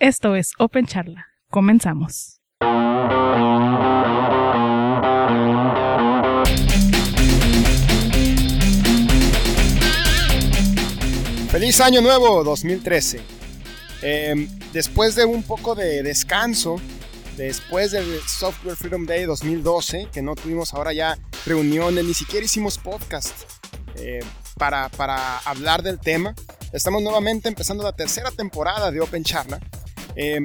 Esto es Open Charla. Comenzamos. Feliz año nuevo 2013. Em, después de un poco de descanso, después del Software Freedom Day 2012, que no tuvimos ahora ya reuniones, ni siquiera hicimos podcast eh, para, para hablar del tema, estamos nuevamente empezando la tercera temporada de Open Charla. Em,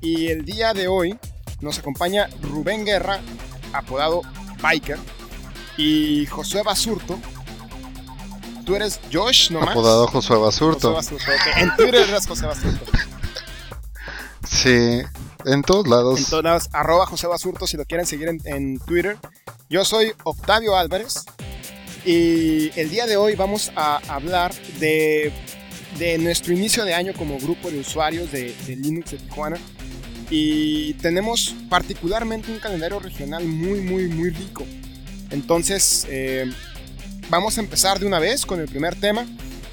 y el día de hoy nos acompaña Rubén Guerra, apodado Biker, y Josué Basurto. Tú eres Josh nomás. Apodado Josué Basurto. Josué Basurto, ok. En Twitter eres José Basurto. Sí, en todos lados. En todos lados, arroba José Basurto si lo quieren seguir en, en Twitter. Yo soy Octavio Álvarez y el día de hoy vamos a hablar de, de nuestro inicio de año como grupo de usuarios de, Linux de Tijuana. Y tenemos particularmente un calendario regional muy, muy, muy rico. Entonces, eh, vamos a empezar de una vez con el primer tema,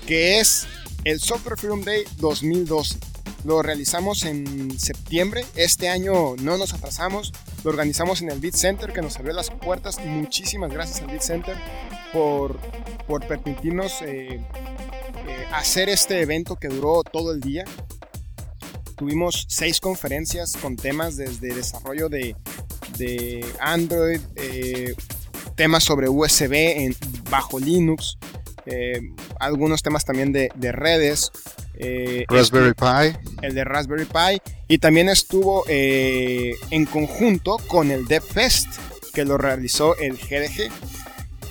que es el Software Freedom Day 2012. Lo realizamos en septiembre. Este año no nos atrasamos. Lo organizamos en el Beat Center que nos abrió las puertas. Muchísimas gracias al Beat Center por, por permitirnos eh, eh, hacer este evento que duró todo el día. Tuvimos seis conferencias con temas desde desarrollo de, de Android, eh, temas sobre USB en, bajo Linux, eh, algunos temas también de, de redes. Raspberry Pi. el de Raspberry Pi y también estuvo en conjunto con el DevFest que lo realizó el GDG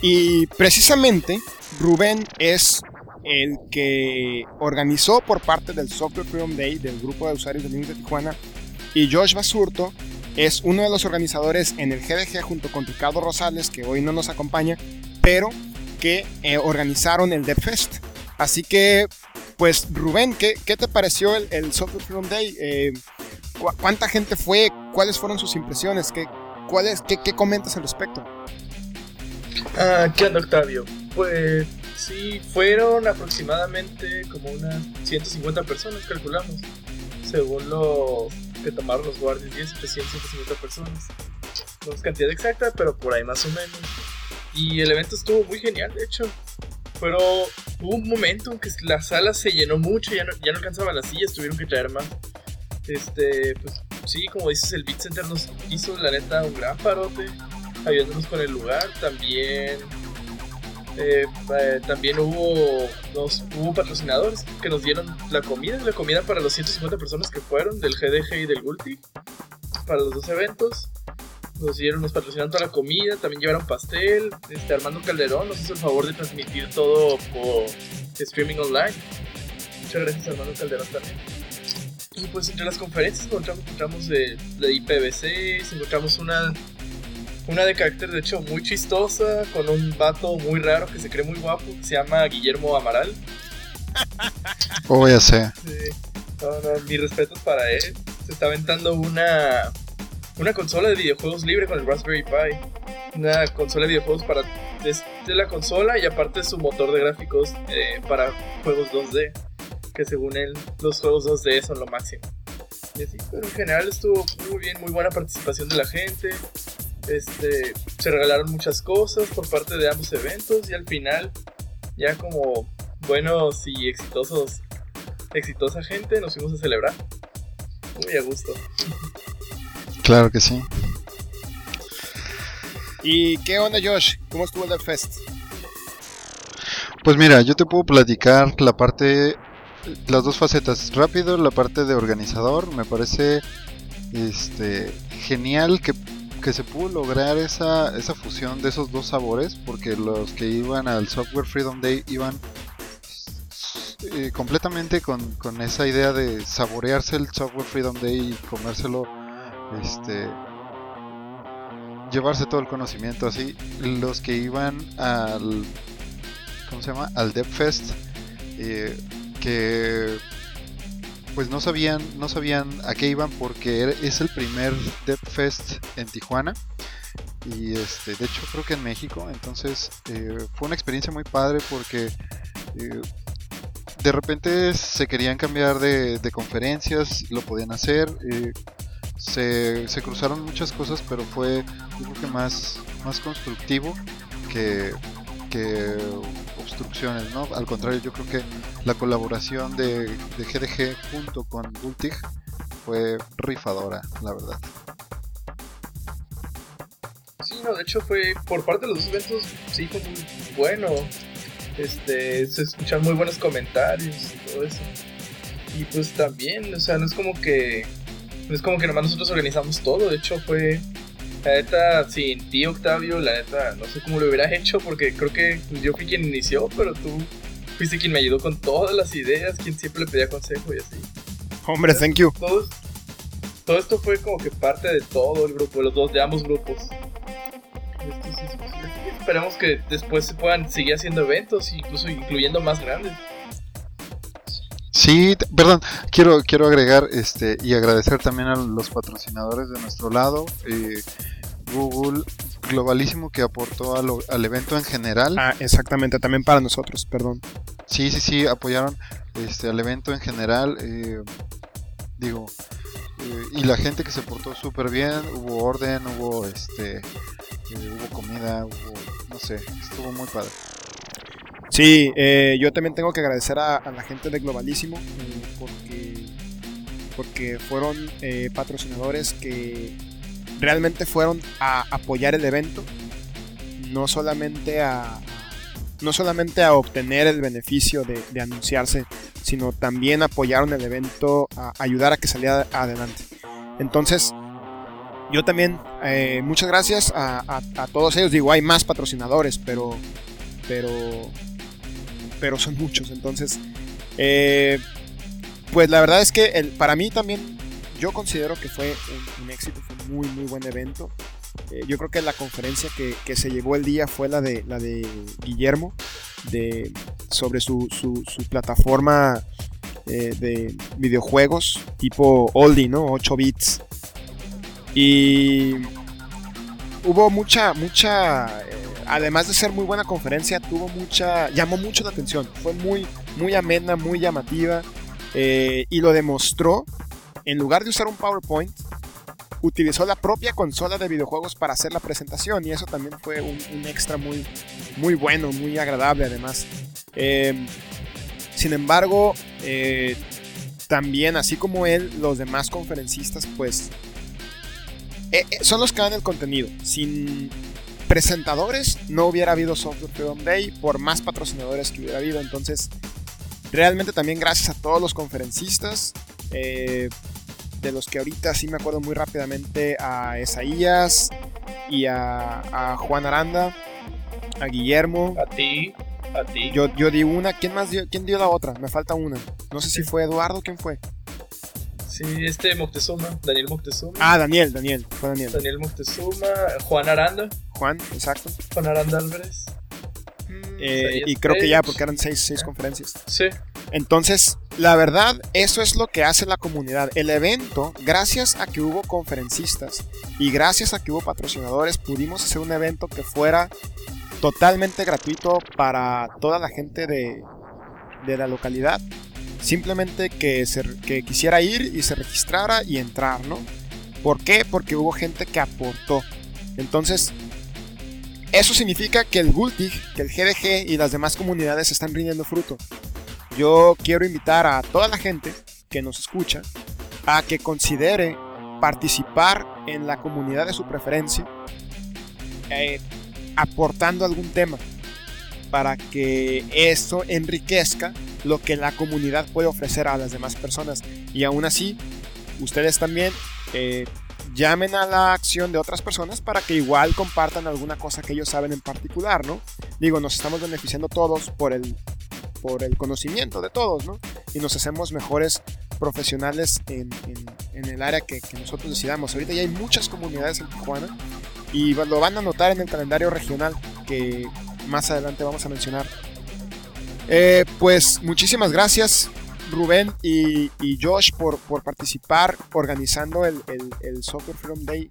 y precisamente Rubén es el que organizó por parte del Software Freedom Day del grupo de usuarios de Linux de Tijuana y Josh Basurto es uno de los organizadores en el GDG junto con Ricardo Rosales que hoy no nos acompaña pero que eh, organizaron el DevFest así que pues Rubén, ¿qué, te pareció el, Software Freedom Day? Eh, cu- ¿Cuánta gente fue? ¿Cuáles fueron sus impresiones? ¿Qué, cuáles, qué, qué comentas al respecto? Ah, ¿qué onda, Octavio? Pues sí, fueron aproximadamente como unas 150 personas, calculamos. Según lo que tomaron los guardias, 10, 300, 150 personas. No es cantidad exacta, pero por ahí más o menos. Y el evento estuvo muy genial, de hecho. Pero hubo un momento en que la sala se llenó mucho, ya no, ya no alcanzaban las sillas, tuvieron que traer más. Este, pues sí, como dices, el Beat Center nos hizo, la neta, un gran parote ayudándonos con el lugar. También eh, eh, también hubo dos, hubo patrocinadores que nos dieron la comida, la comida para los 150 personas que fueron del GDG y del Gulti para los dos eventos. Nos dieron, nos patrocinaron toda la comida, también llevaron pastel. Este Armando Calderón nos hizo el favor de transmitir todo por streaming online. Muchas gracias Armando Calderón también. Y pues entre las conferencias encontramos, encontramos de, de IPv6, encontramos una una de carácter de hecho muy chistosa, con un vato muy raro que se cree muy guapo, que se llama Guillermo Amaral. Oh, ya sé. Sí. No, no, mis respetos para él. Se está aventando una, una consola de videojuegos libre con el Raspberry Pi. Una consola de videojuegos para desde la consola y aparte su motor de gráficos eh, para juegos 2D. Que según él, los juegos 2D son lo máximo. Y así, pero en general estuvo muy bien, muy buena participación de la gente. Este, se regalaron muchas cosas por parte de ambos eventos y al final, ya como buenos y exitosos, exitosa gente, nos fuimos a celebrar. Muy a gusto. Claro que sí. ¿Y qué onda, Josh? ¿Cómo estuvo el DevFest? Pues mira, yo te puedo platicar la parte, las dos facetas. Rápido, la parte de organizador. Me parece este, genial que, que se pudo lograr esa, esa fusión de esos dos sabores. Porque los que iban al Software Freedom Day iban eh, completamente con, con esa idea de saborearse el Software Freedom Day y comérselo. Este, llevarse todo el conocimiento así. Los que iban al ¿cómo se llama? Al DevFest, eh, que pues no sabían, no sabían a qué iban porque es el primer DevFest en Tijuana y este, de hecho creo que en México, entonces eh, fue una experiencia muy padre porque eh, de repente se querían cambiar de, de conferencias, lo podían hacer. eh, se, se cruzaron muchas cosas, pero fue yo creo que más, más constructivo que, que obstrucciones, ¿no? Al contrario, yo creo que la colaboración de, de GDG junto con Bultig fue rifadora, la verdad. Sí, no, de hecho fue por parte de los eventos, sí fue muy bueno. Este, se escuchan muy buenos comentarios y todo eso. Y pues también, o sea, no es como que no es como que nomás nosotros organizamos todo, de hecho fue la neta sin ti Octavio, la neta no sé cómo lo hubieras hecho porque creo que yo fui quien inició, pero tú fuiste quien me ayudó con todas las ideas, quien siempre le pedía consejo y así. Hombre, thank you. Todo, todo esto fue como que parte de todo el grupo, de los dos, de ambos grupos. Esto sí. Esperemos que después se puedan seguir haciendo eventos, incluso incluyendo más grandes. Sí, perdón, quiero, quiero agregar este y agradecer también a los patrocinadores de nuestro lado, eh, Google Globalísimo que aportó a lo- al evento en general. Ah, exactamente, también para nosotros, perdón. Sí, sí, sí, apoyaron este al evento en general. eh, digo, eh, y la gente que se portó súper bien, hubo orden, hubo este, eh, hubo comida, hubo, no sé, estuvo muy padre. Sí, eh, yo también tengo que agradecer a, la gente de Globalísimo porque, porque fueron eh, patrocinadores que realmente fueron a apoyar el evento, no solamente a, no solamente a obtener el beneficio de, anunciarse, sino también apoyaron el evento a ayudar a que saliera adelante. Entonces, yo también, eh, muchas gracias a, a- a todos ellos. Digo, hay más patrocinadores, pero, pero, pero son muchos. Entonces, eh, pues la verdad es que para mí también, yo considero que fue un, éxito, fue un muy, muy buen evento. Eh, yo creo que la conferencia que, que se llevó el día fue la de, la de Guillermo, de, sobre su, su, plataforma eh, de videojuegos tipo oldie, ¿no? 8 bits. Y hubo mucha, mucha, además de ser muy buena conferencia, tuvo mucha, llamó mucho la atención. Fue muy, muy amena, muy llamativa eh, y lo demostró. En lugar de usar un PowerPoint, utilizó la propia consola de videojuegos para hacer la presentación y eso también fue un, extra muy, muy bueno, muy agradable además. Eh, sin embargo, eh, también así como él, los demás conferencistas pues eh, son los que dan el contenido. Sin presentadores no hubiera habido Software Freedom Day por más patrocinadores que hubiera habido. Entonces, realmente también gracias a todos los conferencistas. eh, de los que ahorita sí me acuerdo muy rápidamente a Esaías y a, a Juan Aranda, a Guillermo. A ti, a ti. Yo, yo di una, ¿quién más dio? ¿Quién dio la otra? Me falta una. No sé si fue Eduardo, ¿quién fue? Sí, este Moctezuma, Daniel Moctezuma. Ah, Daniel, Daniel, fue Daniel. Daniel Moctezuma, Juan Aranda, Juan, exacto. Juan Aranda Álvarez. Eh, Isaías y creo que ya, porque eran seis, seis conferencias. Sí, Entonces, la verdad, eso es lo que hace la comunidad. El evento, gracias a que hubo conferencistas y gracias a que hubo patrocinadores, pudimos hacer un evento que fuera totalmente gratuito para toda la gente de, de la localidad. Simplemente que, se, que quisiera ir y se registrara y entrar, ¿no? ¿Por qué? Porque hubo gente que aportó. Entonces, eso significa que el Gultig, que el GDG y las demás comunidades están rindiendo fruto. Yo quiero invitar a toda la gente que nos escucha a que considere participar en la comunidad de su preferencia, eh, aportando algún tema para que eso enriquezca lo que la comunidad puede ofrecer a las demás personas. Y aún así, ustedes también eh, llamen a la acción de otras personas para que igual compartan alguna cosa que ellos saben en particular, ¿no? Digo, nos estamos beneficiando todos por el, por el conocimiento de todos, ¿no? Y nos hacemos mejores profesionales en, en- en el área que, que nosotros decidamos. Ahorita ya hay muchas comunidades en Tijuana y va- lo van a notar en el calendario regional que más adelante vamos a mencionar. Eh, pues muchísimas gracias Rubén y, Josh por, participar organizando el, Software Freedom Day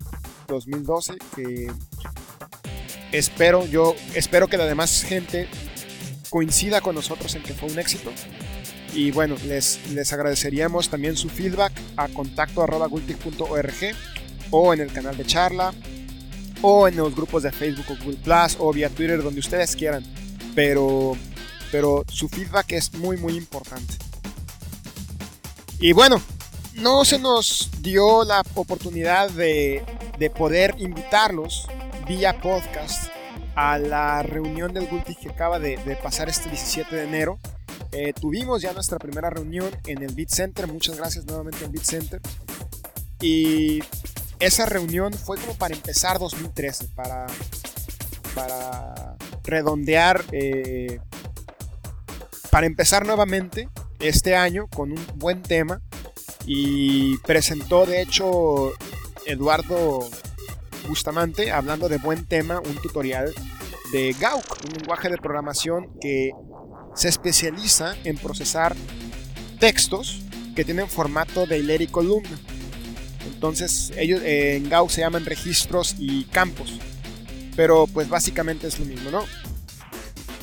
2012 que espero yo espero que la demás gente coincida con nosotros en que fue un éxito Y bueno, les, les agradeceríamos también su feedback a contacto o en el canal de charla o en los grupos de Facebook o Google Plus o vía Twitter donde ustedes quieran. Pero, pero su feedback es muy muy importante. Y bueno, no se nos dio la oportunidad de, de poder invitarlos vía podcast a la reunión del Gultic que acaba de, de pasar este 17 de enero. Eh, tuvimos ya nuestra primera reunión en el Beat Center. Muchas gracias nuevamente al Beat Center. Y esa reunión fue como para empezar 2013, para, para redondear, eh, para empezar nuevamente este año con un buen tema. Y presentó de hecho Eduardo Bustamante, hablando de buen tema, un tutorial de Gauk, un lenguaje de programación que se especializa en procesar textos que tienen formato de hilera y columna. Entonces, ellos eh, en Gauss se llaman registros y campos. Pero pues básicamente es lo mismo, ¿no?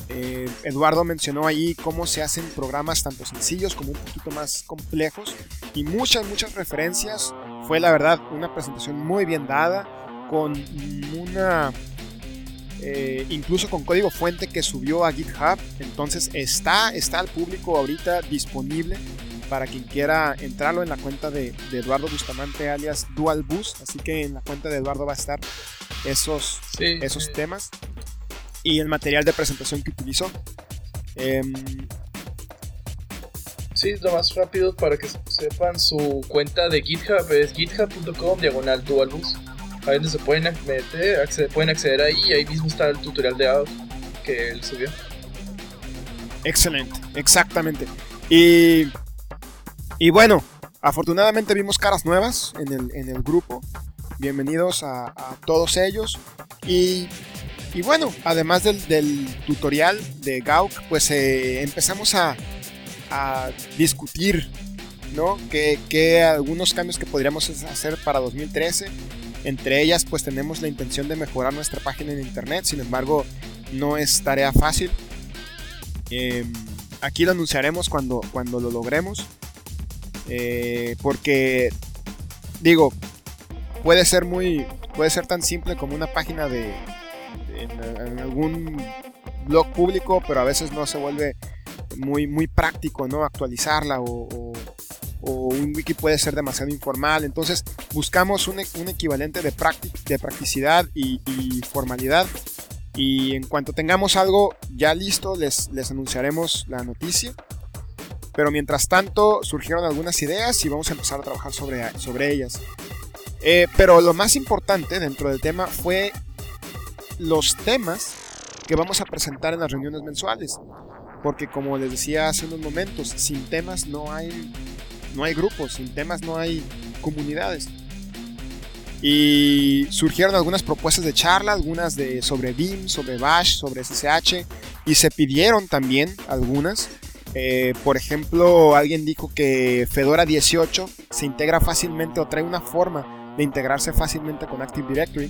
Eh, Eduardo mencionó ahí cómo se hacen programas tanto sencillos como un poquito más complejos y muchas, muchas referencias. Fue la verdad una presentación muy bien dada, con una eh, incluso con código fuente que subió a GitHub. Entonces está, está al público ahorita disponible para quien quiera entrarlo en la cuenta de, Eduardo Bustamante alias DualBus. Así que en la cuenta de Eduardo va a estar esos, esos temas y el material de presentación que utilizó. Em, sí, lo más rápido para que sepan su cuenta de GitHub es github.com diagonal DualBus ahí donde se pueden meter, pueden acceder ahí y ahí mismo está el tutorial de audio que él subió. Excelente, exactamente. Y, y bueno, afortunadamente vimos caras nuevas en el, en el grupo. Bienvenidos a, todos ellos. Y, y, bueno, además del, tutorial de Gauk, pues eh, empezamos a, a discutir ¿no? Que, que, algunos cambios que podríamos hacer para 2013 entre ellas, pues tenemos la intención de mejorar nuestra página en internet, sin embargo, no es tarea fácil. Em, aquí lo anunciaremos cuando, cuando lo logremos. Eh, porque, digo, puede ser muy. Puede ser tan simple como una página de. En, algún blog público, pero a veces no se vuelve muy, muy práctico, ¿no? Actualizarla o o un wiki puede ser demasiado informal. Entonces buscamos un, equivalente de, de practicidad y, formalidad. Y en cuanto tengamos algo ya listo, les, les anunciaremos la noticia. Pero mientras tanto surgieron algunas ideas y vamos a empezar a trabajar sobre, sobre ellas. Eh, pero lo más importante dentro del tema fue los temas que vamos a presentar en las reuniones mensuales. Porque como les decía hace unos momentos, sin temas no hay no hay grupos, sin temas no hay comunidades. Y surgieron algunas propuestas de charla, algunas de sobre BIM, sobre Bash, sobre SSH, y se pidieron también algunas. Eh, por ejemplo, alguien dijo que Fedora 18 se integra fácilmente o trae una forma de integrarse fácilmente con Active Directory.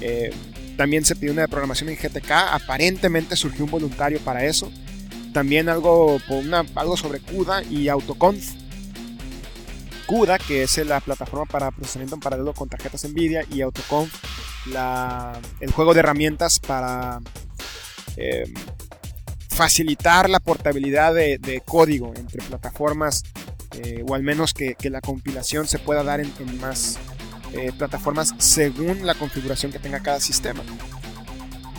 Eh, también se pidió una programación en GTK, aparentemente surgió un voluntario para eso. También algo, una, algo sobre CUDA y AutoConf. CUDA, que es la plataforma para procesamiento en paralelo con tarjetas Nvidia, y Autoconf, el juego de herramientas para em, facilitar la portabilidad de, código entre plataformas, eh, o al menos que, la compilación se pueda dar en, más eh, plataformas según la configuración que tenga cada sistema.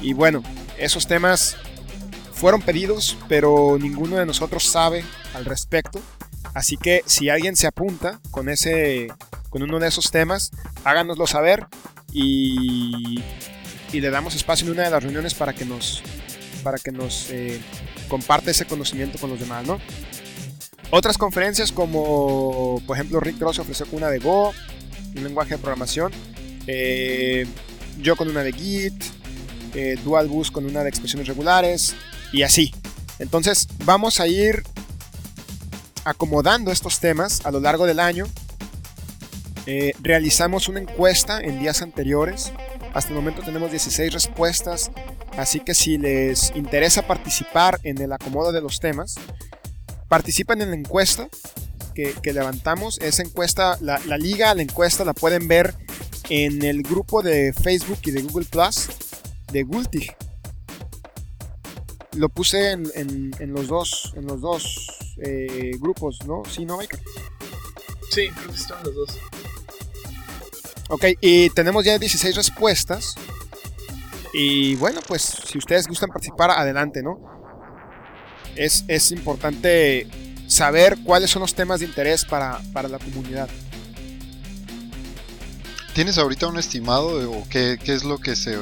Y bueno, esos temas fueron pedidos, pero ninguno de nosotros sabe al respecto. Así que si alguien se apunta con ese con uno de esos temas, háganoslo saber y, le damos espacio en una de las reuniones para que nos para que nos eh, comparte ese conocimiento con los demás, ¿no? Otras conferencias como por ejemplo Rick Cross ofreció una de Go, un lenguaje de programación, eh, yo con una de Git, eh, DualBus con una de expresiones regulares y así. Entonces vamos a ir acomodando estos temas a lo largo del año. Eh, realizamos una encuesta en días anteriores. Hasta el momento tenemos 16 respuestas. Así que si les interesa participar en el acomodo de los temas, participen en la encuesta que, que levantamos. Esa encuesta, la, la liga, la encuesta la pueden ver en el grupo de Facebook y de Google Plus de Gultig. Lo puse en, en- en los dos, en los dos eh, grupos, ¿no? Sí, ¿no, Mike? Sí, creo que están los dos. Ok, y tenemos ya 16 respuestas. Y bueno, pues si ustedes gustan participar, adelante, ¿no? Es, es importante saber cuáles son los temas de interés para, para la comunidad. ¿Tienes ahorita un estimado de- o qué, qué es lo que se,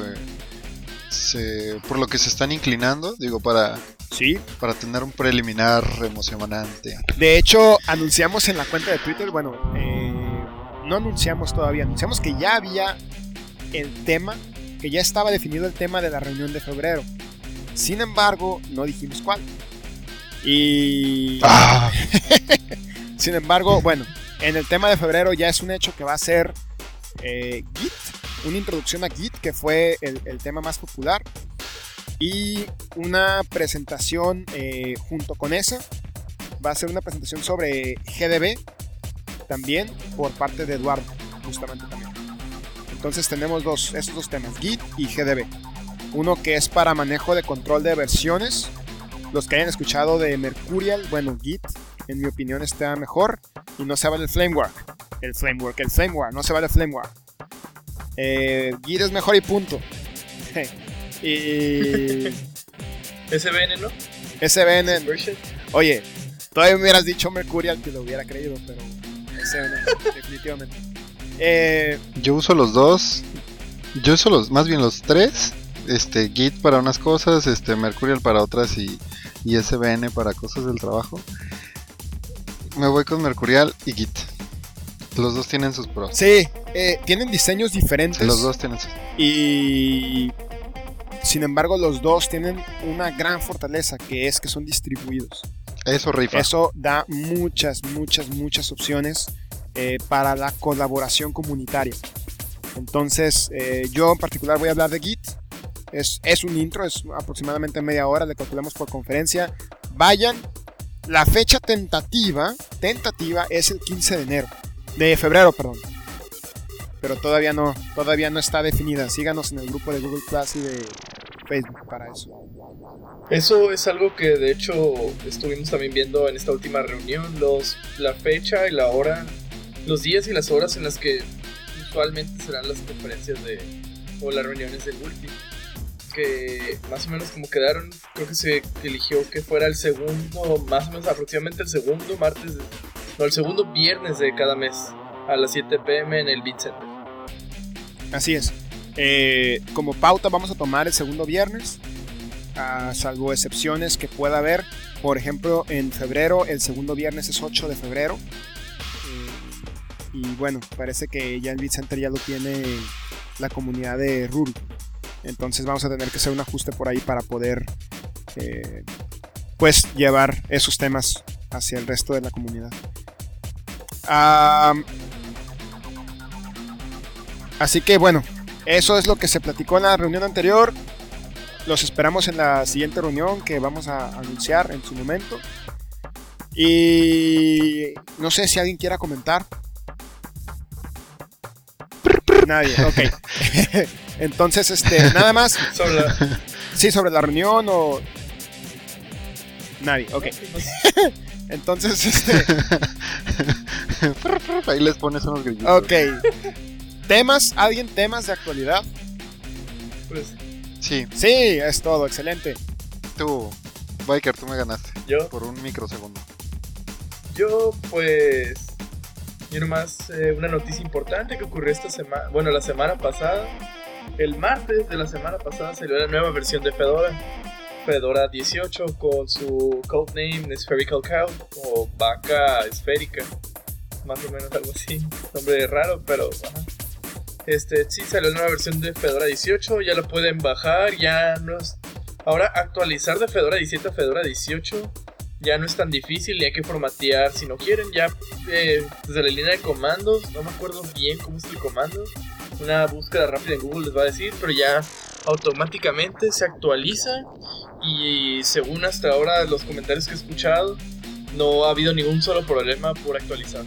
se por lo que se están inclinando? Digo, para, Sí. para tener un preliminar emocionante. De hecho, anunciamos en la cuenta de Twitter, bueno, eh, no anunciamos todavía, anunciamos que ya había el tema, que ya estaba definido el tema de la reunión de febrero. Sin embargo, no dijimos cuál. Y... ¡Ah! Sin embargo, bueno, en el tema de febrero ya es un hecho que va a ser eh, Git, una introducción a Git, que fue el, el tema más popular, y una presentación eh, junto con esa. Va a ser una presentación sobre GDB, también por parte de Eduardo, justamente también. Entonces tenemos dos, esos dos temas, Git y GDB. Uno que es para manejo de control de versiones. Los que hayan escuchado de Mercurial, bueno, Git en mi opinión está mejor y no se vale el Flamework. El Flamework, el Flamework, no se vale el Flamework. Eh, Git es mejor y punto. y SBN, ¿no? SBN, oye, todavía me hubieras dicho Mercurial que lo hubiera creído, pero SBN, definitivamente. Eh, Yo uso los dos. Yo uso los, más bien los tres. Este, Git para unas cosas, este, Mercurial para otras y, y SBN para cosas del trabajo. Me voy con Mercurial y Git. Los dos tienen sus pros. sí, eh, tienen diseños diferentes. Los dos tienen sus Y sin embargo, los dos tienen una gran fortaleza que es que son distribuidos. Eso rifa. Eso da muchas, muchas, muchas opciones eh, para la colaboración comunitaria. Entonces, eh, yo en particular voy a hablar de Git. Es, es un intro, es aproximadamente media hora, le calculamos por conferencia. Vayan. La fecha tentativa, tentativa es el 15 de enero. De febrero, perdón. Pero todavía no, todavía no está definida. Síganos en el grupo de Google Plus y de Facebook para eso. Eso es algo que de hecho estuvimos también viendo en esta última reunión, los, la fecha y la hora, los días y las horas en las que usualmente serán las conferencias de o las reuniones del Multi. Que más o menos como quedaron, creo que se eligió que fuera el segundo, más o menos aproximadamente el segundo martes, no, el segundo viernes de cada mes a las 7 pm en el Beat Center. Así es. Eh, como pauta vamos a tomar el segundo viernes, ah, salvo excepciones que pueda haber. Por ejemplo, en febrero, el segundo viernes es 8 de febrero. Y bueno, parece que ya el Beat Center ya lo tiene la comunidad de Ruby. Entonces vamos a tener que hacer un ajuste por ahí para poder eh, pues llevar esos temas hacia el resto de la comunidad. Así que bueno, eso es lo que se platicó en la reunión anterior. Los esperamos en la siguiente reunión que vamos a anunciar en su momento. Y no sé si alguien quiera comentar. Nadie, ok. Entonces, este, nada más. Sobre la- Sí, sobre la reunión o. Nadie, ok. Entonces, este. Ahí les pones unos grillitos. Ok. ¿Temas? ¿Alguien temas de actualidad? pues, Sí, Sí, es todo, excelente. tú, Biker, tú me ganaste yo por un microsegundo. Yo, pues. Yo nomás, eh, una noticia importante que ocurrió esta semana. Bueno, la semana pasada. El martes de la semana pasada salió la nueva versión de Fedora. Fedora 18 con su codename Spherical Cow o vaca esférica. Más o menos algo así. Nombre raro, pero. ajá. Este, sí, salió la nueva versión de Fedora 18. Ya lo pueden bajar. Ya no es. Ahora, actualizar de Fedora 17 a Fedora 18 ya no es tan difícil y hay que formatear si no quieren ya eh, desde la línea de comandos no me acuerdo bien cómo es el comando una búsqueda rápida en Google les va a decir pero ya automáticamente se actualiza y según hasta ahora los comentarios que he escuchado no ha habido ningún solo problema por actualizar.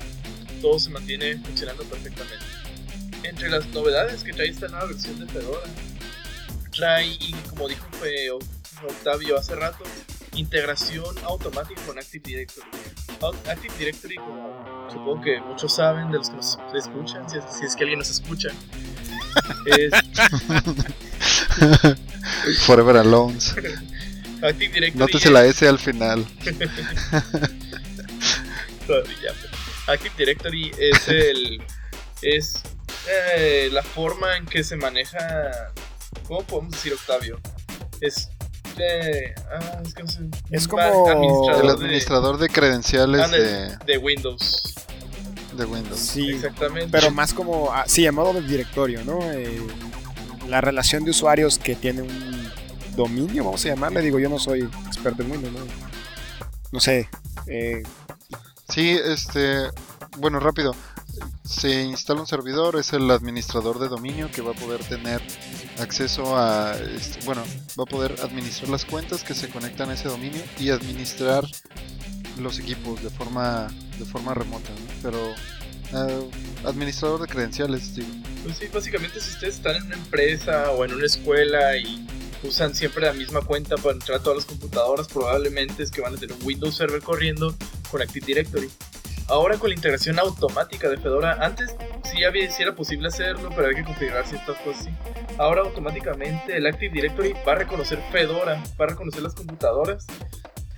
Todo se mantiene funcionando perfectamente. Entre las novedades que trae esta nueva versión de Fedora, trae, como dijo fue Octavio hace rato, integración automática con Active Directory. Active Directory, como supongo que muchos saben de los que nos escuchan, si es, si es que alguien nos escucha, es Forever Alone. Active Directory. Nótese la S al final. Active Directory es el es eh, la forma en que se maneja. ¿Cómo podemos decir, Octavio? Es ah, es, que no sé, Es un como- El administrador de credenciales ah, de, de, de Windows. de Windows. Sí, Exactamente. pero más como, ah, sí, a modo de directorio, ¿no? Eh, la relación de usuarios que tiene un dominio, vamos a llamarle, digo, yo no soy experto en Windows, ¿no? No sé, eh, Sí, este, bueno, rápido. Se instala un servidor, es el administrador de dominio que va a poder tener acceso a, este, bueno, va a poder administrar las cuentas que se conectan a ese dominio y administrar los equipos de forma, de forma remota. Pero eh, administrador de credenciales, digo. Pues sí, básicamente si ustedes están en una empresa o en una escuela y usan siempre la misma cuenta para entrar a todas las computadoras, probablemente es que van a tener un Windows Server corriendo con Active Directory. Ahora con la integración automática de Fedora, antes sí, había, sí era posible hacerlo, pero había que configurar ciertas cosas. sí. Ahora automáticamente el Active Directory va a reconocer Fedora, va a reconocer las computadoras.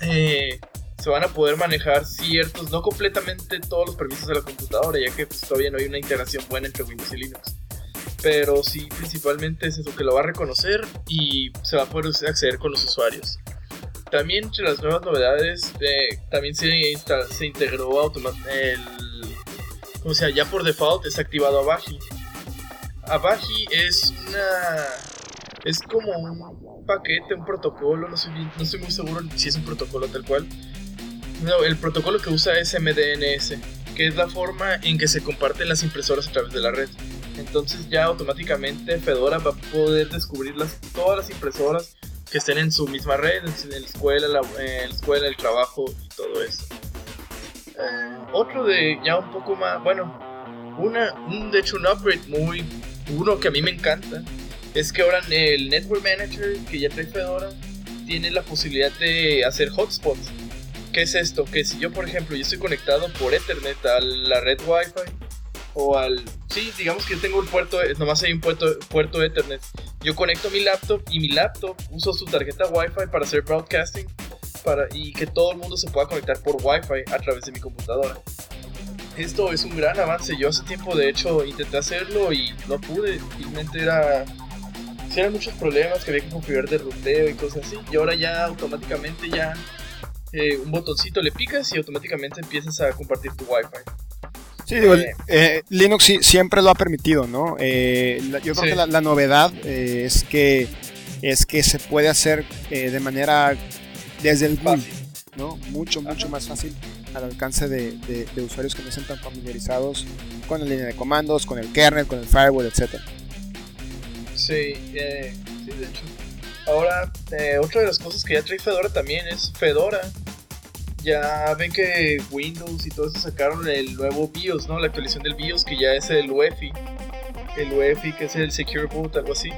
Eh, se van a poder manejar ciertos, no completamente todos los permisos de la computadora, ya que pues, todavía no hay una integración buena entre Windows y Linux. Pero sí, principalmente es eso que lo va a reconocer y se va a poder acceder con los usuarios. También entre las nuevas novedades, eh, también se, se integró automa- el... O sea, ya por default es activado Abaji. Abaji es una... Es como un paquete, un protocolo, no, soy no estoy muy seguro si es un protocolo tal cual. No, el protocolo que usa es MDNS, que es la forma en que se comparten las impresoras a través de la red. Entonces ya automáticamente Fedora va a poder descubrir las, todas las impresoras que estén en su misma red, en, la escuela, la, escuela, el trabajo y todo eso. Eh, otro de ya un poco más, bueno, una, un, de hecho un upgrade muy, uno que a mí me encanta, es que ahora el Network Manager que ya trae Fedora tiene la posibilidad de hacer hotspots. ¿Qué es esto? Que si yo, por ejemplo, yo estoy conectado por Ethernet a la red Wi-Fi o al... Sí, digamos que tengo el puerto, nomás hay un puerto, puerto Ethernet. Yo conecto mi laptop y mi laptop uso su tarjeta Wi-Fi para hacer broadcasting para, y que todo el mundo se pueda conectar por Wi-Fi a través de mi computadora. Esto es un gran avance. Yo hace tiempo, de hecho, intenté hacerlo y no pude. Simplemente era... Sí, eran muchos problemas que había que configurar de ruteo y cosas así. Y ahora ya automáticamente ya eh, un botoncito le picas y automáticamente empiezas a compartir tu Wi-Fi. Sí, digo, Eh. eh, Linux sí- siempre lo ha permitido, ¿no? Eh, la- yo creo Sí. que la, la novedad eh, es que es que se puede hacer eh, de manera desde el GUI. ¿no? Mucho, mucho Ajá. más fácil al alcance de, de- de usuarios que no estén tan familiarizados con la línea de comandos, con el kernel, con el firewall, etc. Sí, sí, de hecho. Ahora, otra de las cosas que ya trae Fedora también es Fedora. Ya ven que Windows y todo eso sacaron el nuevo BIOS, ¿no? La actualización del BIOS que ya es el UEFI. El UEFI que es el Secure Boot, algo así.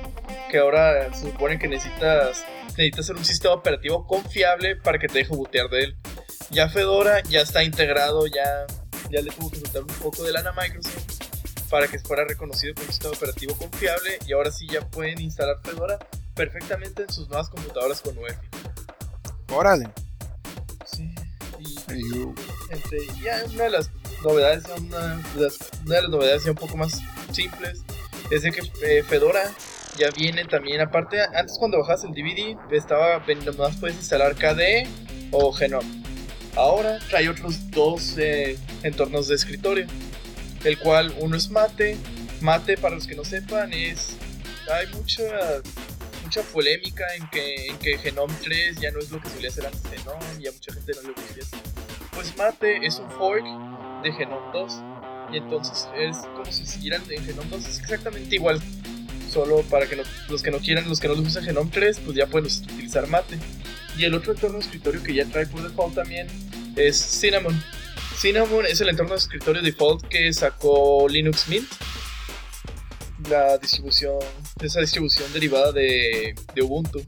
Que ahora se supone que necesitas, necesitas hacer un sistema operativo confiable para que te deje bootear de él. Ya Fedora ya está integrado, ya, ya le tuvo que soltar un poco de lana a Microsoft para que fuera reconocido como un sistema operativo confiable y ahora sí ya pueden instalar Fedora perfectamente en sus nuevas computadoras con UEFI. Órale. Entre, ya una de las novedades, una de las, una de las novedades ya un poco más simples, es de que eh, Fedora ya viene también, aparte, antes cuando bajas el DVD, estaba, nomás puedes instalar KDE o Genome. Ahora trae otros dos eh, entornos de escritorio, el cual uno es Mate. Mate, para los que no sepan, es. Hay mucha mucha polémica en que, en que Genome 3 ya no es lo que solía ser antes Genome y a mucha gente no le gusta. Pues Mate es un fork de Genome 2 y entonces es como si siguieran en Genome 2, es exactamente igual. Solo para que no- los que no quieran, los que no les usan Genome 3, pues ya pueden utilizar Mate. Y el otro entorno de escritorio que ya trae por default también es Cinnamon. Cinnamon es el entorno de escritorio default que sacó Linux Mint. La distribución, esa distribución derivada de, de Ubuntu.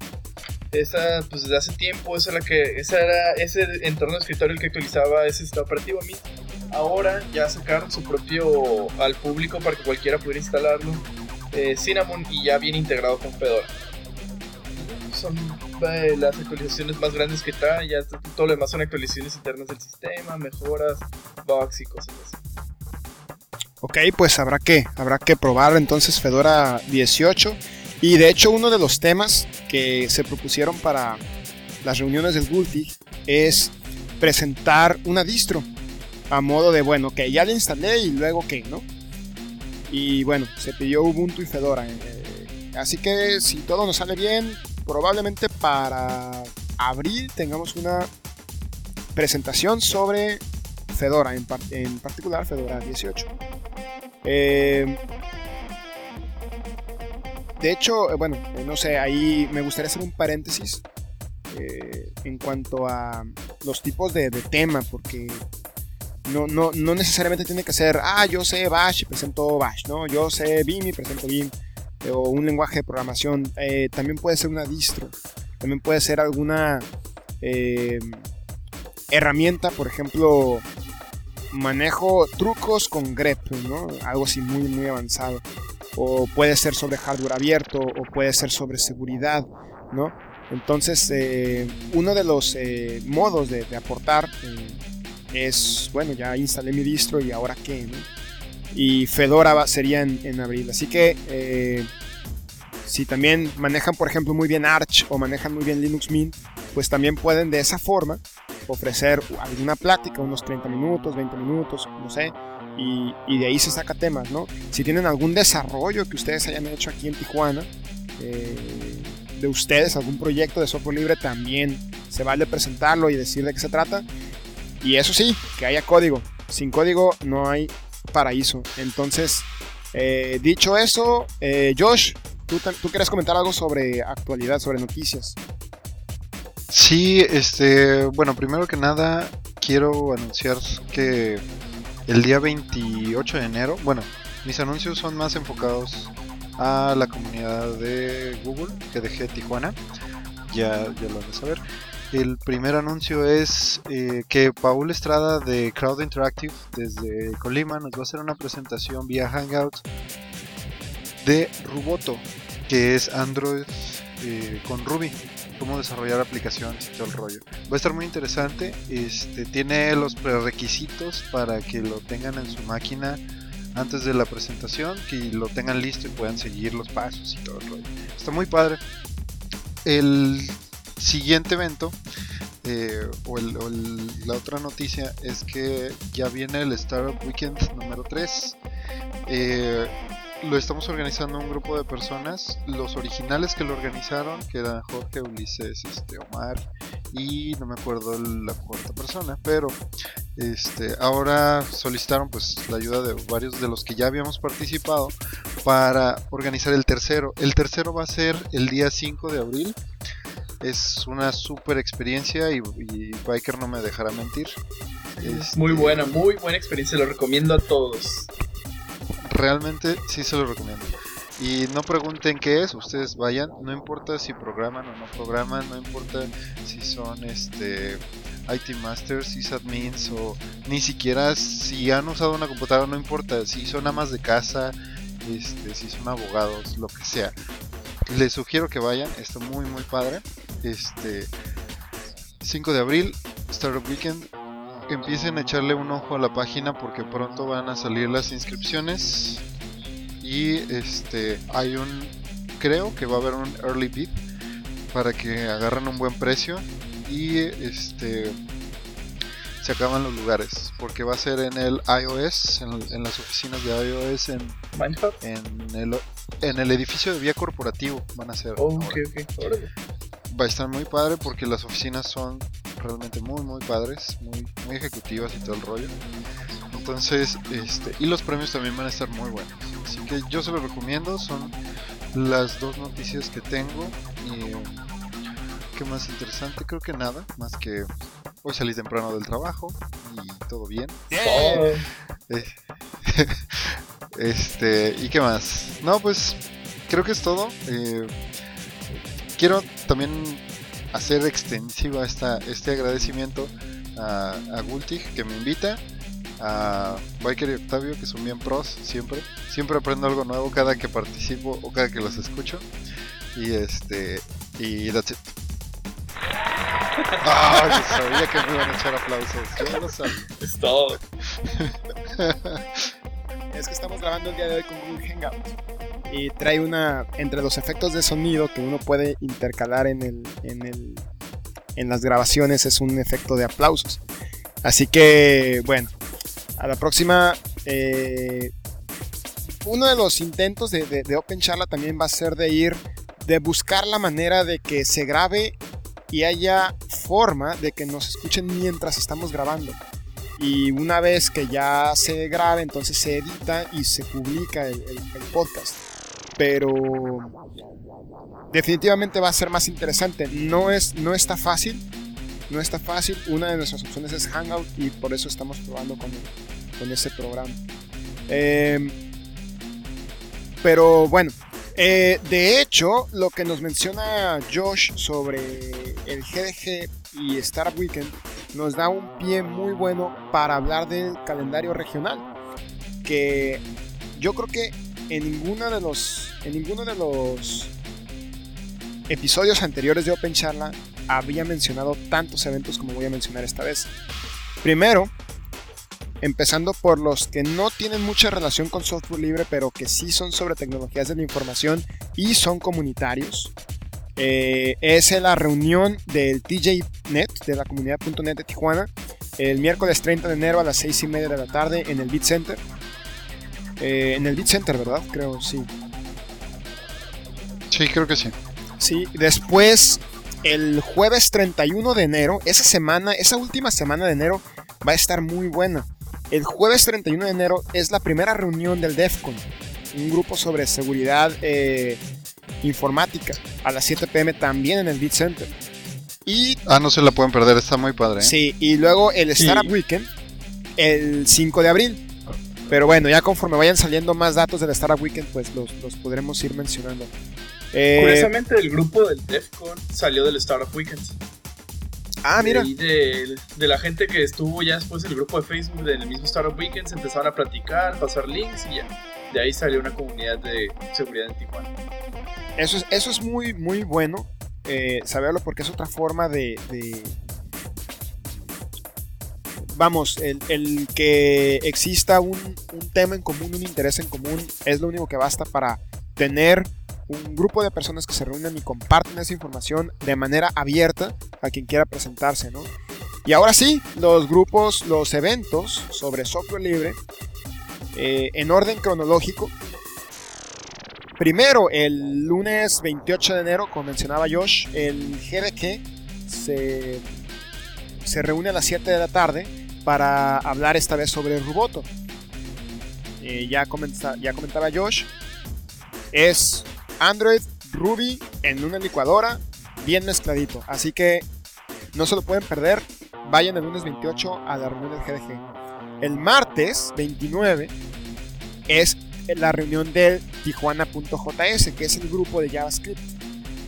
Esa, pues desde hace tiempo, esa la que, esa era ese entorno de escritorio el que actualizaba ese sistema operativo Mint. Ahora ya sacaron su propio al público para que cualquiera pudiera instalarlo. Eh, Cinnamon y ya bien integrado con Fedora. Son eh, las actualizaciones más grandes que está. Ya todo lo demás son actualizaciones internas del sistema, mejoras, bugs y cosas así. Ok, pues habrá que, habrá que probar entonces Fedora 18. Y de hecho uno de los temas que se propusieron para las reuniones del Gultig es presentar una distro a modo de, bueno, que ya la instalé y luego qué, ¿no? Y bueno, se pidió Ubuntu y Fedora. eh, así que si todo nos sale bien, probablemente para abril tengamos una presentación sobre Fedora, en, par- en particular Fedora 18. Eh, de hecho, eh, bueno, eh, no sé, ahí me gustaría hacer un paréntesis en cuanto a los tipos de, tema, porque no, no, no necesariamente tiene que ser, ah, yo sé Bash y presento Bash, ¿no? Yo sé Vim y presento eh, o un lenguaje de programación. También puede ser una distro, también puede ser alguna herramienta, por ejemplo, manejo trucos con grep, ¿no? Algo así muy, muy avanzado. O puede ser sobre hardware abierto, o puede ser sobre seguridad, ¿no? Entonces, eh, uno de los eh, modos de, aportar eh, es, bueno, ya instalé mi distro y ahora qué, ¿no? Y Fedora va- sería en, en abril. Así que si también manejan, por ejemplo, muy bien Arch o manejan muy bien Linux Mint, pues también pueden de esa forma ofrecer alguna plática, unos 30 minutos, 20 minutos, no sé, y, y de ahí se saca temas, ¿no? Si tienen algún desarrollo que ustedes hayan hecho aquí en Tijuana, eh, de ustedes, algún proyecto de software libre, también se vale presentarlo y decir de qué se trata. Y eso sí, que haya código. Sin código no hay paraíso. Entonces, eh, dicho eso, eh, Josh, ¿tú, tú quieres comentar algo sobre actualidad, sobre noticias. Sí, este, bueno, primero que nada quiero anunciar que el día 28 de enero, bueno, mis anuncios son más enfocados a la comunidad de Google que dejé Tijuana, ya, ya lo van a saber. El primer anuncio es eh, que Paul Estrada de Crowd Interactive desde Colima nos va a hacer una presentación vía Hangout de Ruboto, que es Android eh, con Ruby cómo desarrollar aplicaciones y todo el rollo. Va a estar muy interesante. Este tiene los prerequisitos para que lo tengan en su máquina antes de la presentación, que lo tengan listo y puedan seguir los pasos y todo el rollo. Está muy padre. El siguiente evento eh, o, la otra noticia es que ya viene el Startup Weekend número 3. Eh, lo estamos organizando un grupo de personas, los originales que lo organizaron, que eran Jorge, Ulises, este, Omar y no me acuerdo la cuarta persona, pero este, ahora solicitaron pues la ayuda de varios de los que ya habíamos participado para organizar el tercero. El tercero va a ser el día 5 de abril. Es una super experiencia y, y Biker no me dejará mentir. Este, Muy buena, muy buena experiencia, lo recomiendo a todos. Realmente sí se lo recomiendo. Y no pregunten qué es, ustedes vayan, no importa si programan o no programan, no importa si son este IT Masters, sysadmins o ni siquiera si han usado una computadora, no importa si son amas de casa, este, si son abogados, lo que sea. Les sugiero que vayan, está muy muy padre. Este 5 de abril, Startup Weekend, empiecen a echarle un ojo a la página porque pronto van a salir las inscripciones y este hay un creo que va a haber un early bid para que agarren un buen precio y este se acaban los lugares porque va a ser en el iOS en, en las oficinas de iOS en, Mindhub. en el en el edificio de vía corporativo van a ser Oh, ahora ok, ok. Órale. va a estar muy padre porque las oficinas son realmente muy muy padres, muy, muy ejecutivas y todo el rollo. Entonces, este, y los premios también van a estar muy buenos. Así que yo se los recomiendo, son las dos noticias que tengo. Y, ¿Qué más interesante? Creo que nada, más que hoy salí temprano del trabajo y todo bien. Oh, Eh, este, ¿y qué más? No, pues creo que es todo. Eh, quiero también hacer extensiva esta, este agradecimiento a, a Gultig que me invita, a Biker y Octavio que son bien pros siempre. Siempre aprendo algo nuevo cada que participo o cada que los escucho. Y este, y that's it. Ah, yo sabía que me iban a echar aplausos. Yo lo sabía. es todo. Es que estamos grabando el día de hoy con Google Hangout. Y trae una. Entre los efectos de sonido que uno puede intercalar en, el, en, el, en las grabaciones, es un efecto de aplausos. Así que, bueno, a la próxima. eh, uno de los intentos de, Open Charla también va a ser de ir. De buscar la manera de que se grabe y haya forma de que nos escuchen mientras estamos grabando. Y una vez que ya se grabe, entonces se edita y se publica el podcast. Pero definitivamente va a ser más interesante. No, es, no está fácil. No está fácil. Una de nuestras opciones es Hangout y por eso estamos probando con, con ese programa. Em, pero bueno, eh, de hecho, lo que nos menciona Josh sobre el GDG y Startup Weekend nos da un pie muy bueno para hablar del calendario regional. Que yo creo que en ninguno de los, en ninguno de los episodios anteriores de Open Charla había mencionado tantos eventos como voy a mencionar esta vez. Primero, empezando por los que no tienen mucha relación con software libre, pero que sí son sobre tecnologías de la información y son comunitarios. Eh, es la reunión del TJNet, de la comunidad.net de Tijuana, el miércoles 30 de enero a las 6 y media de la tarde en el Beat Center. Eh, en el Beat Center, ¿verdad? Creo, sí. Sí, creo que sí. Sí, después el jueves 31 de enero, esa semana, esa última semana de enero va a estar muy buena. El jueves 31 de enero es la primera reunión del DEFCON, un grupo sobre seguridad eh, informática, a las 7 pm también en el Beat Center. Y Ah, no se la pueden perder, está muy padre. ¿eh? Sí, y luego el Sí. Startup Weekend el 5 de abril. Pero bueno, ya conforme vayan saliendo más datos del Startup Weekend, pues los, los podremos ir mencionando. Eh, Curiosamente, el grupo del DEFCON salió del Startup Weekend. ah, mira. De, ahí de, de la gente que estuvo ya después en el grupo de Facebook del mismo Startup Weekend, se empezaron a platicar, pasar links y ya. De ahí salió una comunidad de seguridad en Tijuana. Eso es, eso es muy, muy bueno eh, saberlo porque es otra forma de... de- Vamos, el, que exista un, un tema en común, un interés en común, es lo único que basta para tener un grupo de personas que se reúnen y comparten esa información de manera abierta a quien quiera presentarse, ¿no? Y ahora sí, los grupos, los eventos sobre software libre, eh, en orden cronológico, Primero, el lunes 28 de enero, como mencionaba Josh, el GDG se, se reúne a las 7 de la tarde para hablar esta vez sobre Ruboto. Eh, ya, comenta- ya comentaba Josh, es Android, Ruby en una licuadora, bien mezcladito. Así que no se lo pueden perder. Vayan el lunes 28 a la reunión del GDG. El martes 29 es la reunión del Tijuana.js, que es el grupo de JavaScript.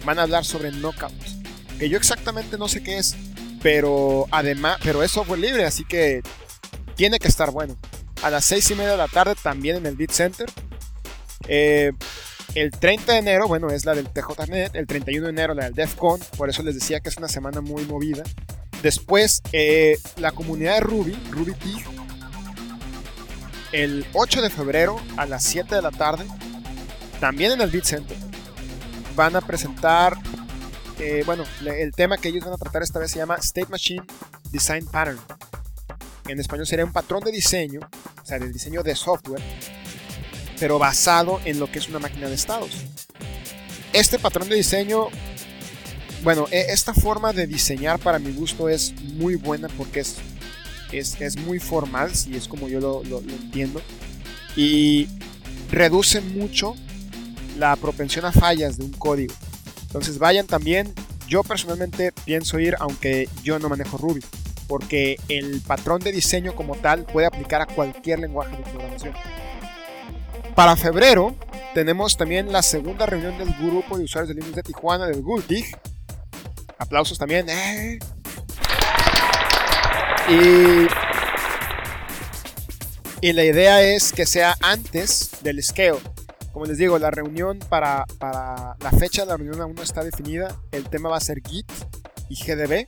Van a hablar sobre Knockout, que yo exactamente no sé qué es, pero además, pero es software libre, así que tiene que estar bueno. A las 6 y media de la tarde también en el Beat Center. Eh, el 30 de enero, bueno, es la del TJNet. El 31 de enero la del DEFCON. Por eso les decía que es una semana muy movida. Después, eh, la comunidad de Ruby, Ruby el 8 de febrero a las 7 de la tarde, también en el Beat Center, van a presentar, eh, bueno, el tema que ellos van a tratar esta vez se llama State Machine Design Pattern. En español sería un patrón de diseño, o sea, del diseño de software, pero basado en lo que es una máquina de estados. Este patrón de diseño, bueno, e- esta forma de diseñar para mi gusto es muy buena porque es es, es muy formal, si es como yo lo- lo entiendo, y reduce mucho la propensión a fallas de un código. Entonces vayan también, yo personalmente pienso ir, aunque yo no manejo Ruby. porque el patrón de diseño como tal puede aplicar a cualquier lenguaje de programación. Para febrero tenemos también la segunda reunión del grupo de usuarios de Linux de Tijuana del Gultig. Aplausos también. ¡eh! Y, y la idea es que sea antes del scale. Como les digo, la reunión para, para la fecha de la reunión aún no está definida. El tema va a ser Git y GDB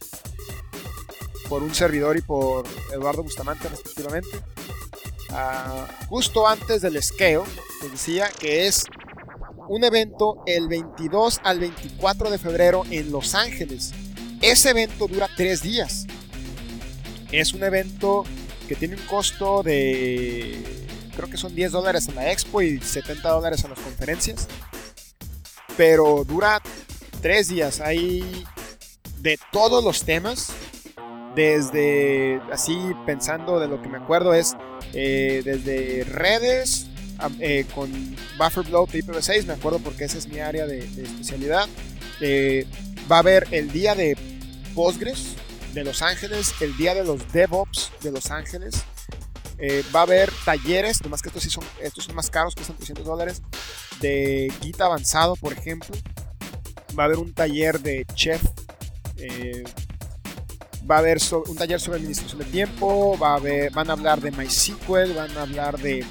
por un servidor y por Eduardo Bustamante respectivamente. Ah, justo antes del esqueo, les decía que es un evento el 22 al 24 de febrero en Los Ángeles. Ese evento dura tres días. Es un evento que tiene un costo de, creo que son 10 dólares en la expo y 70 dólares en las conferencias. Pero dura tres días. Hay de todos los temas. Desde, así pensando de lo que me acuerdo, es eh, desde redes eh, con Bufferbloat y IPv6, me acuerdo porque esa es mi área de, especialidad. Eh, va a haber el día de Postgres de Los Ángeles, el día de los DevOps de Los Ángeles. Va a haber talleres, nomás que estos sí son, estos son más caros, cuestan 300 dólares, de Git avanzado, por ejemplo. Va a haber un taller de Chef va a haber un taller sobre administración de tiempo, va a haber, van a hablar de MySQL, van a hablar de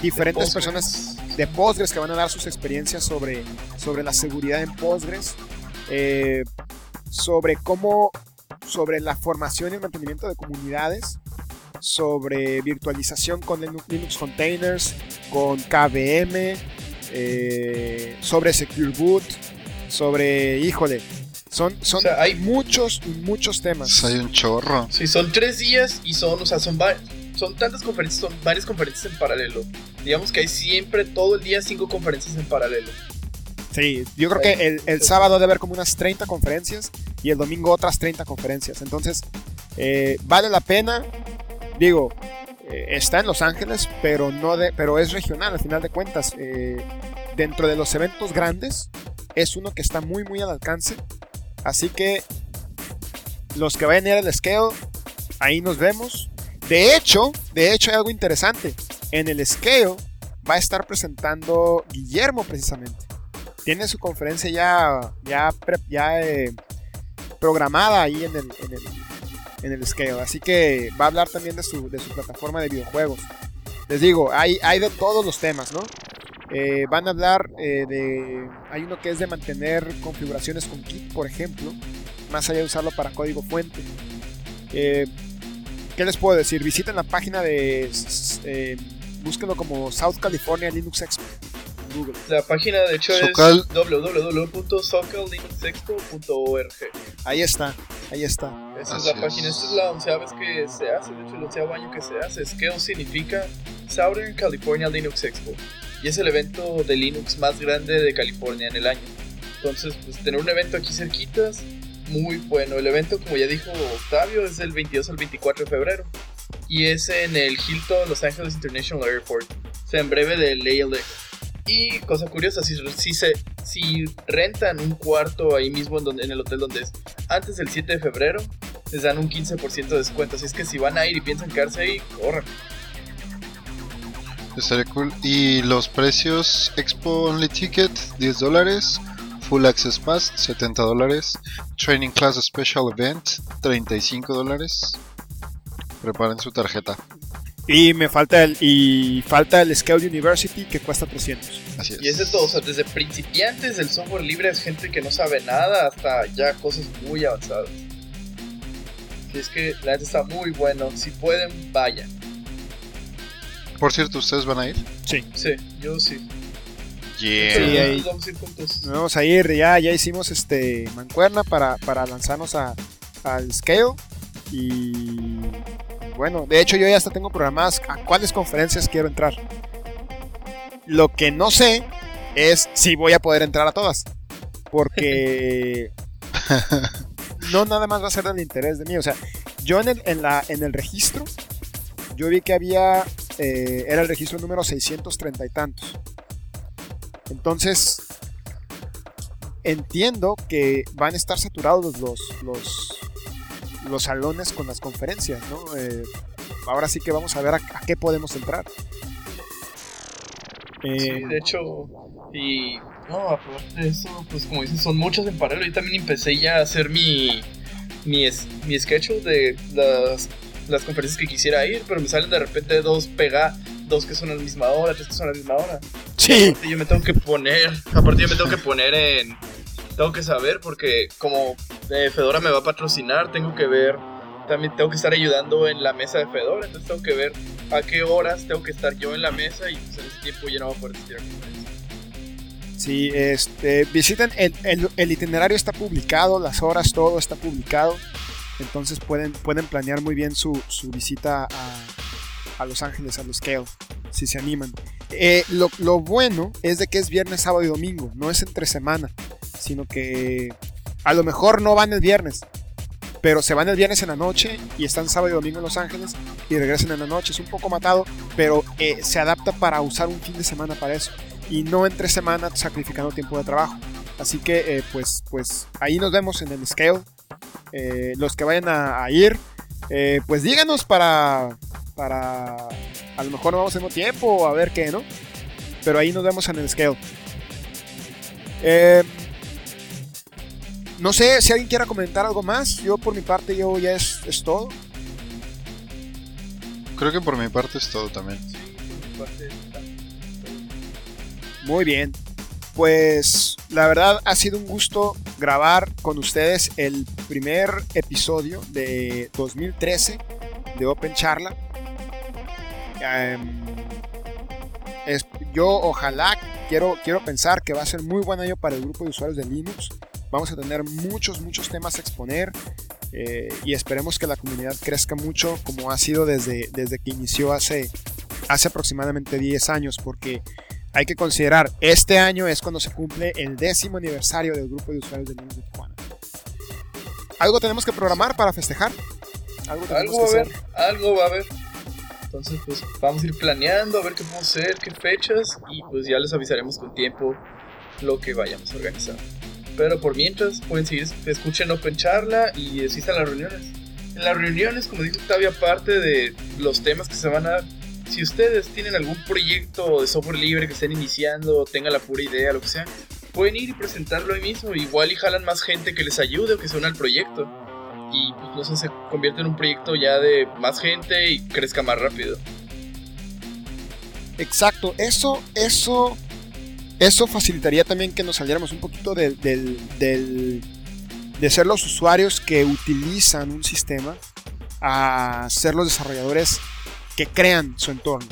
diferentes personas de Postgres que van a dar sus experiencias sobre, sobre la seguridad en Postgres, eh, sobre cómo, sobre la formación y el mantenimiento de comunidades, sobre virtualización con Linux Containers, con KVM, eh, sobre Secure Boot, sobre, híjole, son, son hay muchos, muchos temas. Hay un chorro. Sí, son tres días y son, o sea, son son tantas conferencias, son varias conferencias en paralelo. Digamos que hay siempre todo el día cinco conferencias en paralelo. Sí, yo creo que el, el sábado debe haber como unas 30 conferencias y el domingo otras 30 conferencias. Entonces, eh, vale la pena. Digo, eh, está en Los Ángeles, pero, no de, pero es regional al final de cuentas. Eh, dentro de los eventos grandes, es uno que está muy, muy al alcance. Así que los que vayan a ir al scale, ahí nos vemos. De hecho, de hecho hay algo interesante. En el scale va a estar presentando Guillermo precisamente. Tiene su conferencia ya, ya, ya eh, programada ahí en, el, scale. Así que va a hablar también de su, de su plataforma de videojuegos. Les digo, hay, hay de todos los temas, ¿no? Eh, van a hablar eh, de. Hay uno que es de mantener configuraciones con Git, por ejemplo, más allá de usarlo para código fuente. Eh, ¿Qué les puedo decir? Visiten la página de. búsquenlo como South California Linux Expo. Google. La página de hecho es www.socallinuxexpo.org. Ahí está, ahí está. Esa es la página, esta es la onceava vez que se hace, de hecho el onceavo año que se hace. SCALE significa Southern California Linux Expo y es el evento de Linux más grande de California en el año. Entonces, pues tener un evento aquí cerquitas, muy bueno. El evento, como ya dijo Octavio, es del 22 al 24 de febrero y es en el Hilton Los Angeles International Airport, o sea, en breve del ALX. Y cosa curiosa, si, si, se, si rentan un cuarto ahí mismo en, donde, en el hotel donde es antes del 7 de febrero, les dan un 15% de descuento. Así es que si van a ir y piensan quedarse ahí, corran. Y los precios Expo Only Ticket, 10 dólares. Full Access Pass, 70 dólares. Training Class Special Event, 35 dólares. Preparen su tarjeta. Y me falta el y falta el Scout University que cuesta 300. Así es. Y es de todo, o sea, desde principiantes del software libre es gente que no sabe nada hasta ya cosas muy avanzadas. Y es que la gente está muy bueno. Si pueden, vayan. Por cierto, ¿ustedes van a ir? Sí. Sí, yo sí. Yeah. vamos a ir juntos. Vamos a ir, ya, ya hicimos este mancuerna para, para lanzarnos a, al scale. Y bueno, de hecho yo ya hasta tengo programadas a cuáles conferencias quiero entrar. Lo que no sé es si voy a poder entrar a todas. Porque no nada más va a ser del interés de mí. O sea, yo en el, en la, en el registro, yo vi que había eh, era el registro número 630 y tantos. Entonces, entiendo que van a estar saturados los, los, los salones con las conferencias, ¿no? Eh, ahora sí que vamos a ver a, a qué podemos entrar. Sí, Eh, de hecho, y no, aparte de eso, pues como dices, son muchas en paralelo. Yo también empecé ya a hacer mi, mi, es- mi schedule de las, las conferencias que quisiera ir, pero me salen de repente dos pega, dos que son a la misma hora, tres que son a la misma hora. sí, Aparte yo me tengo que poner, aparte yo me tengo que poner en, tengo que saber porque como Fedora me va a patrocinar, tengo que ver, también tengo que estar ayudando en la mesa de Fedora, entonces tengo que ver a qué horas tengo que estar yo en la mesa y pues, en ese tiempo ya no voy a poder asistir a sí, este, visiten, el, el- itinerario está publicado, las horas, todo está publicado. Entonces pueden, pueden planear muy bien su, su visita a, a Los Ángeles, a los Scale, si se animan. Eh, lo, bueno es de que es viernes, sábado y domingo, no es entre semana, sino que a lo mejor no van el viernes, pero se van el viernes en la noche y están sábado y domingo en Los Ángeles y regresan en la noche. Es un poco matado, pero eh, se adapta para usar un fin de semana para eso y no entre semana sacrificando tiempo de trabajo. Así que, eh, pues, pues ahí nos vemos en el scale. Los que vayan a, ir, pues díganos para, para. A lo mejor no vamos al mismo tiempo a ver qué, ¿no? Pero ahí nos vemos en el scale. Eh, no sé si alguien quiera comentar algo más. Yo, por mi parte, yo ya es, es todo. Creo que por mi parte es todo también. Sí, por mi parte está todo. Muy bien. Pues la verdad ha sido un gusto grabar con ustedes el primer episodio de 2013 de Open Charla. Em, es- yo ojalá quiero, quiero pensar que va a ser muy buen año para el grupo de usuarios de Linux. Vamos a tener muchos, muchos temas a exponer eh, y esperemos que la comunidad crezca mucho como ha sido desde, desde que inició hace, hace aproximadamente 10 años porque hay que considerar, este año es cuando se cumple el décimo aniversario del grupo de usuarios de Linux de Tijuana. ¿Algo tenemos que programar para festejar? ¿Algo tenemos Algo va a haber, algo va a haber. Entonces, pues vamos a ir planeando, a ver qué podemos hacer, qué fechas, y pues ya les avisaremos con tiempo lo que vayamos a organizar. Pero por mientras, pueden seguir, escuchen Open Charla y asistan las reuniones. En las reuniones, como dijo Octavio, aparte de los temas que se van a si ustedes tienen algún proyecto de software libre que estén iniciando, tengan la pura idea, lo que sea, pueden ir y presentarlo ahí mismo. Igual y jalan más gente que les ayude o que se una al proyecto y pues no sé, se convierte en un proyecto ya de más gente y crezca más rápido. Exacto, eso, eso, eso facilitaría también que nos saliéramos un poquito del, del, del- de ser los usuarios que utilizan un sistema a ser los desarrolladores que crean su entorno.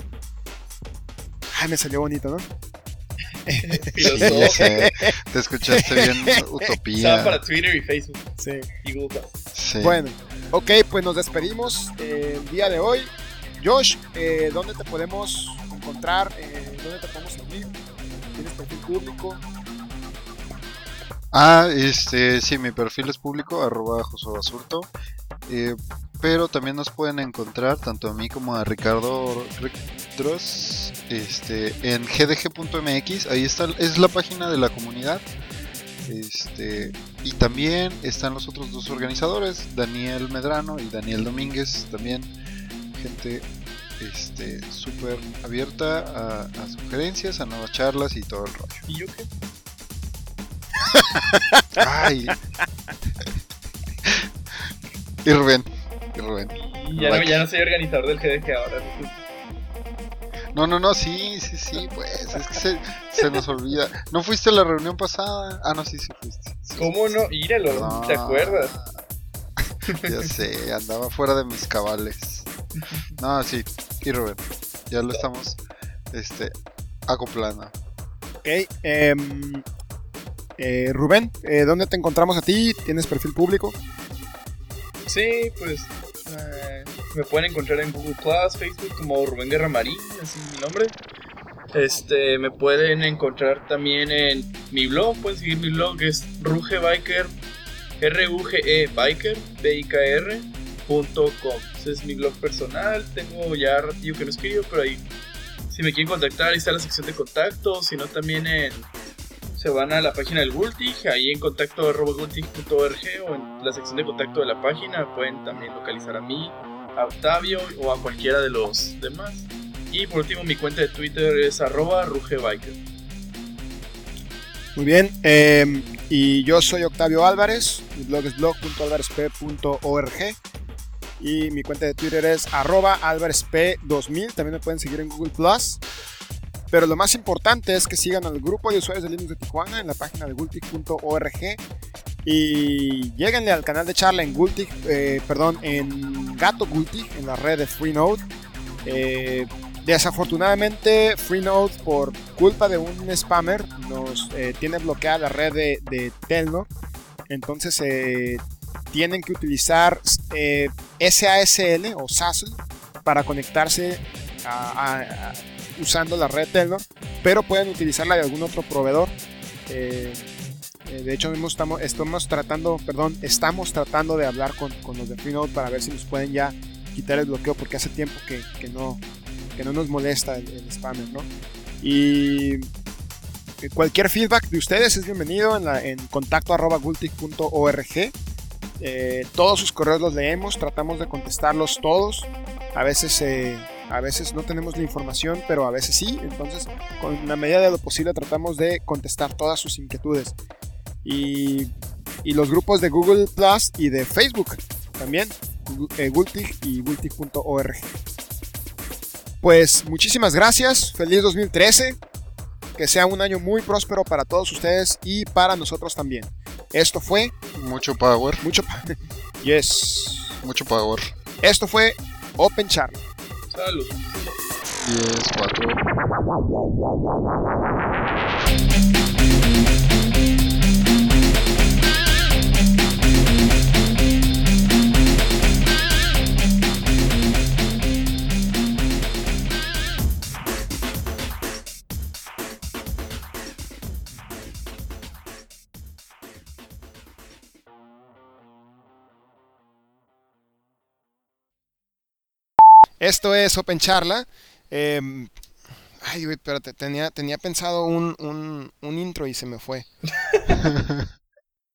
Ay, me salió bonito, ¿no? Te escuchaste bien Estaba utopía. para Twitter y Facebook Sí. y Google. Sí. Bueno, ok, pues nos despedimos eh, el día de hoy. Josh, eh, ¿dónde te podemos encontrar? Eh, ¿Dónde te podemos seguir? ¿Tienes perfil público? Ah, este, sí, mi perfil es público, arroba Josué Basurto. Eh, pero también nos pueden encontrar, tanto a mí como a Ricardo Dross, este, en gdg.mx. Ahí está, es la página de la comunidad. Este, y también están los otros dos organizadores, Daniel Medrano y Daniel Domínguez, también gente este súper abierta a, a sugerencias, a nuevas charlas y todo el rollo. ¿Y yo qué? Ay. y Rubén. Y Rubén. Ya, no, ya no soy organizador del GDG ahora. No, no, no, sí, sí, sí, pues es que se, se nos olvida. ¿No fuiste a la reunión pasada? Ah, no, sí, sí fuiste. Sí, ¿Cómo no? Íralo, No. ¿te acuerdas? Ya sé, andaba fuera de mis cabales. No, sí, y Rubén. Ya lo estamos este, acoplando. Ok, em, eh, Rubén, eh, ¿dónde te encontramos a ti? ¿Tienes perfil público? Sí, pues eh, me pueden encontrar en Google Plus, Facebook como Rubén Guerra Marín, así es mi nombre. Este, me pueden encontrar también en mi blog, pueden seguir mi blog, es Ruge Biker, R-U-G-E Biker, B-I-K-R, punto com. Ese es mi blog personal, tengo ya ratillo que no escribo, pero ahí, si me quieren contactar, ahí está la sección de contacto, si no también en, se van a la página del Gultig, ahí en contacto gultig.org o en la sección de contacto de la página pueden también localizar a mí, a Octavio o a cualquiera de los demás. Y por último mi cuenta de Twitter es arroba rugebiker. Muy bien, eh, y yo soy Octavio Álvarez, mi blog es blog.alvarezp.org y mi cuenta de Twitter es arroba alvarezp2000, también me pueden seguir en Google Plus. Pero lo más importante es que sigan al grupo de usuarios de Linux de Tijuana en la página de gultic.org y lleguenle al canal de charla en Gultic, eh, perdón, en Gato Gultic, en la red de Freenode. Eh, desafortunadamente, Freenode, por culpa de un spammer, nos eh, tiene bloqueada la red de, de Telnor. Entonces, tienen que utilizar SASL o SASL para conectarse usando la red Telnor, pero pueden utilizarla de algún otro proveedor. Eh, de hecho, estamos, tratando, perdón, estamos tratando de hablar con, los de Freenode para ver si nos pueden ya quitar el bloqueo porque hace tiempo que, no, nos molesta el, el spammer, ¿no? Y eh, cualquier feedback de ustedes es bienvenido en, la, en arroba. Eh, todos sus correos los leemos, tratamos de contestarlos todos. A veces, eh, a veces no tenemos la información, pero a veces sí. Entonces, con la medida de lo posible, tratamos de contestar todas sus inquietudes. Y, y los grupos de Google Plus y de Facebook también, eh, Gultig y gultig.org. Pues muchísimas gracias, feliz 2013, que sea un año muy próspero para todos ustedes y para nosotros también. Esto fue Mucho power, mucho. pa- Yes. mucho power. Esto fue Open Charla. Salud. 10, 4. Esto es Open Charla. Em, ay, güey, espérate, tenía, pensado un, un, un intro y se me fue.